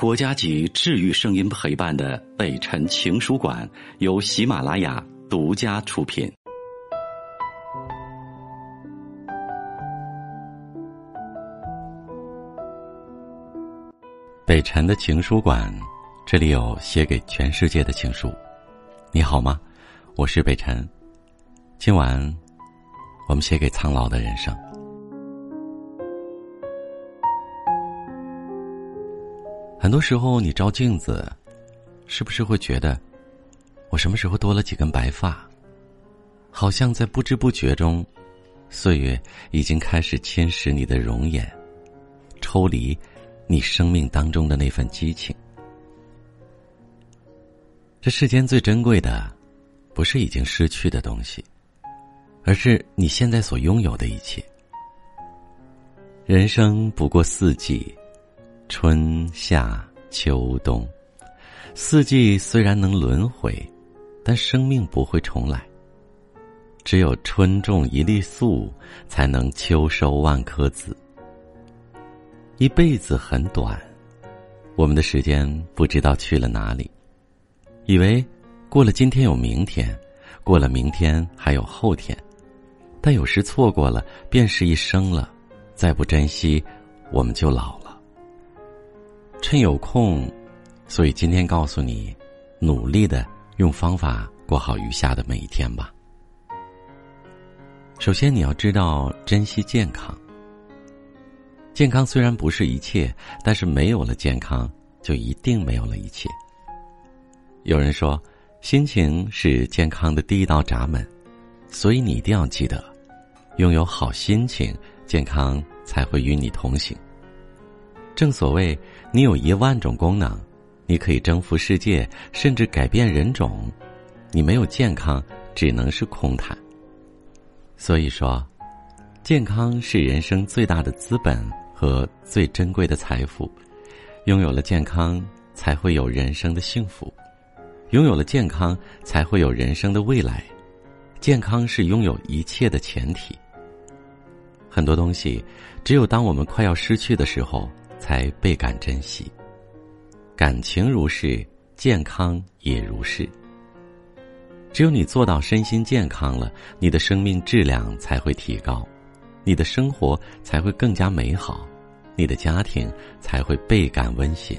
国家级治愈声音陪伴的北辰情书馆由喜马拉雅独家出品。北辰的情书馆，这里有写给全世界的情书。你好吗？我是北辰。今晚，我们写给苍老的人生。很多时候，你照镜子，是不是会觉得，我什么时候多了几根白发？好像在不知不觉中，岁月已经开始侵蚀你的容颜，抽离你生命当中的那份激情。这世间最珍贵的，不是已经失去的东西，而是你现在所拥有的一切。人生不过四季。春夏秋冬，四季虽然能轮回，但生命不会重来。只有春种一粒粟，才能秋收万颗子。一辈子很短，我们的时间不知道去了哪里，以为过了今天有明天，过了明天还有后天，但有时错过了便是一生了，再不珍惜，我们就老。趁有空，所以今天告诉你，努力的用方法过好余下的每一天吧。首先，你要知道珍惜健康。健康虽然不是一切，但是没有了健康，就一定没有了一切。有人说，心情是健康的第一道闸门，所以你一定要记得，拥有好心情，健康才会与你同行。正所谓，你有一万种功能，你可以征服世界，甚至改变人种。你没有健康，只能是空谈。所以说，健康是人生最大的资本和最珍贵的财富。拥有了健康，才会有人生的幸福；拥有了健康，才会有人生的未来。健康是拥有一切的前提。很多东西，只有当我们快要失去的时候。才倍感珍惜。感情如是，健康也如是。只有你做到身心健康了，你的生命质量才会提高，你的生活才会更加美好，你的家庭才会倍感温馨。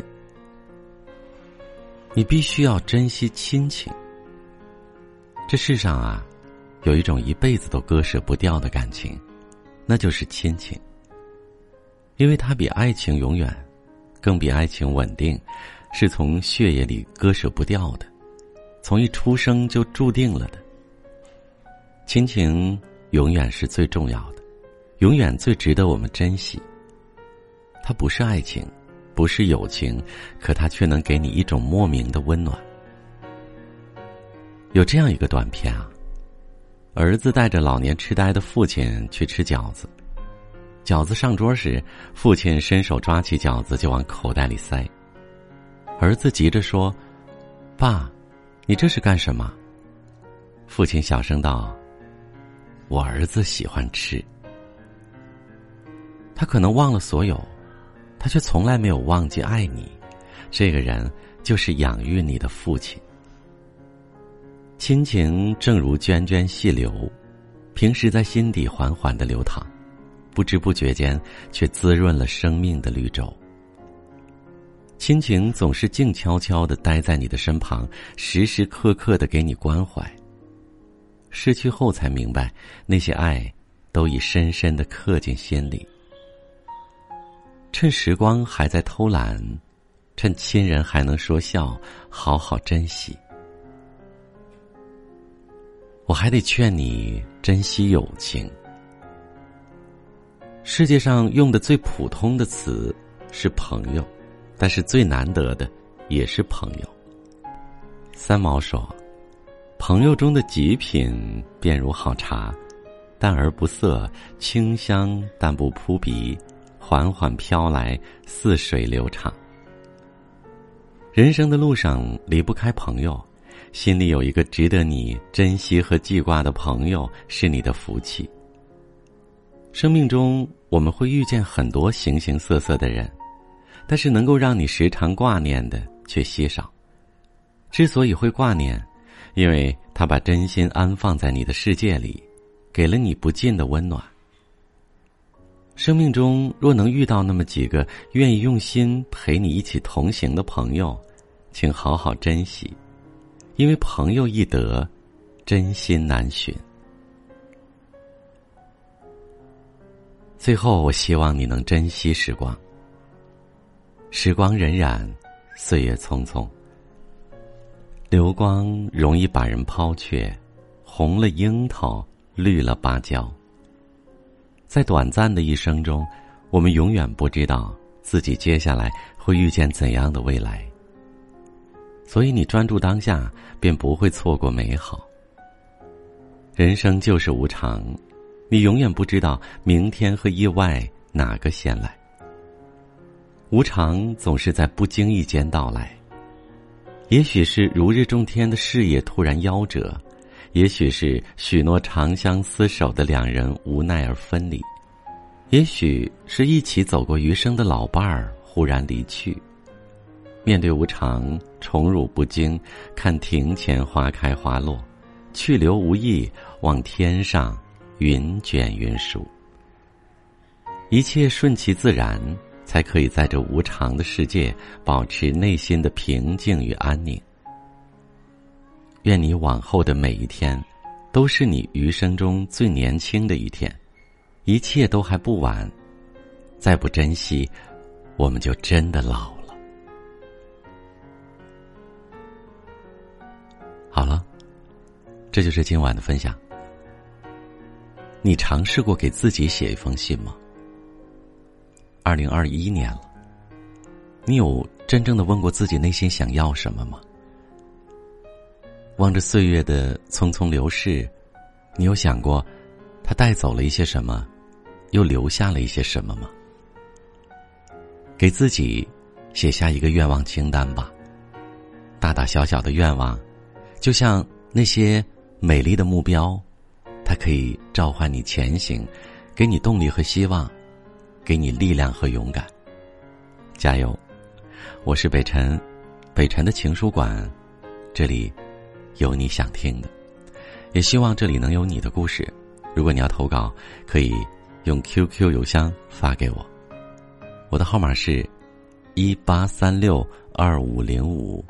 你必须要珍惜亲情。这世上啊，有一种一辈子都割舍不掉的感情，那就是亲情。因为它比爱情永远，更比爱情稳定，是从血液里割舍不掉的，从一出生就注定了的。亲情永远是最重要的，永远最值得我们珍惜。它不是爱情，不是友情，可它却能给你一种莫名的温暖。有这样一个短片啊，儿子带着老年痴呆的父亲去吃饺子。饺子上桌时，父亲伸手抓起饺子就往口袋里塞。儿子急着说：“爸，你这是干什么？”父亲小声道：“我儿子喜欢吃。他可能忘了所有，他却从来没有忘记爱你。这个人就是养育你的父亲。亲情正如涓涓细流，平时在心底缓缓的流淌。”不知不觉间，却滋润了生命的绿洲。亲情总是静悄悄的待在你的身旁，时时刻刻的给你关怀。失去后才明白，那些爱都已深深的刻进心里。趁时光还在偷懒，趁亲人还能说笑，好好珍惜。我还得劝你珍惜友情。世界上用的最普通的词是朋友，但是最难得的也是朋友。三毛说：“朋友中的极品，便如好茶，淡而不涩，清香但不扑鼻，缓缓飘来，似水流长。”人生的路上离不开朋友，心里有一个值得你珍惜和记挂的朋友，是你的福气。生命中，我们会遇见很多形形色色的人，但是能够让你时常挂念的却稀少。之所以会挂念，因为他把真心安放在你的世界里，给了你不尽的温暖。生命中若能遇到那么几个愿意用心陪你一起同行的朋友，请好好珍惜，因为朋友易得，真心难寻。最后，我希望你能珍惜时光。时光荏苒，岁月匆匆。流光容易把人抛却，红了樱桃，绿了芭蕉。在短暂的一生中，我们永远不知道自己接下来会遇见怎样的未来。所以，你专注当下，便不会错过美好。人生就是无常。你永远不知道明天和意外哪个先来。无常总是在不经意间到来，也许是如日中天的事业突然夭折，也许是许诺长相厮守的两人无奈而分离，也许是一起走过余生的老伴儿忽然离去。面对无常，宠辱不惊，看庭前花开花落，去留无意，望天上。云卷云舒，一切顺其自然，才可以在这无常的世界保持内心的平静与安宁。愿你往后的每一天，都是你余生中最年轻的一天，一切都还不晚。再不珍惜，我们就真的老了。好了，这就是今晚的分享。你尝试过给自己写一封信吗？二零二一年了，你有真正的问过自己内心想要什么吗？望着岁月的匆匆流逝，你有想过，它带走了一些什么，又留下了一些什么吗？给自己写下一个愿望清单吧，大大小小的愿望，就像那些美丽的目标。它可以召唤你前行，给你动力和希望，给你力量和勇敢。加油！我是北辰，北辰的情书馆，这里有你想听的，也希望这里能有你的故事。如果你要投稿，可以用 QQ 邮箱发给我，我的号码是，一八三六二五零五，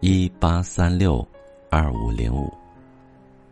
一八三六二五零五。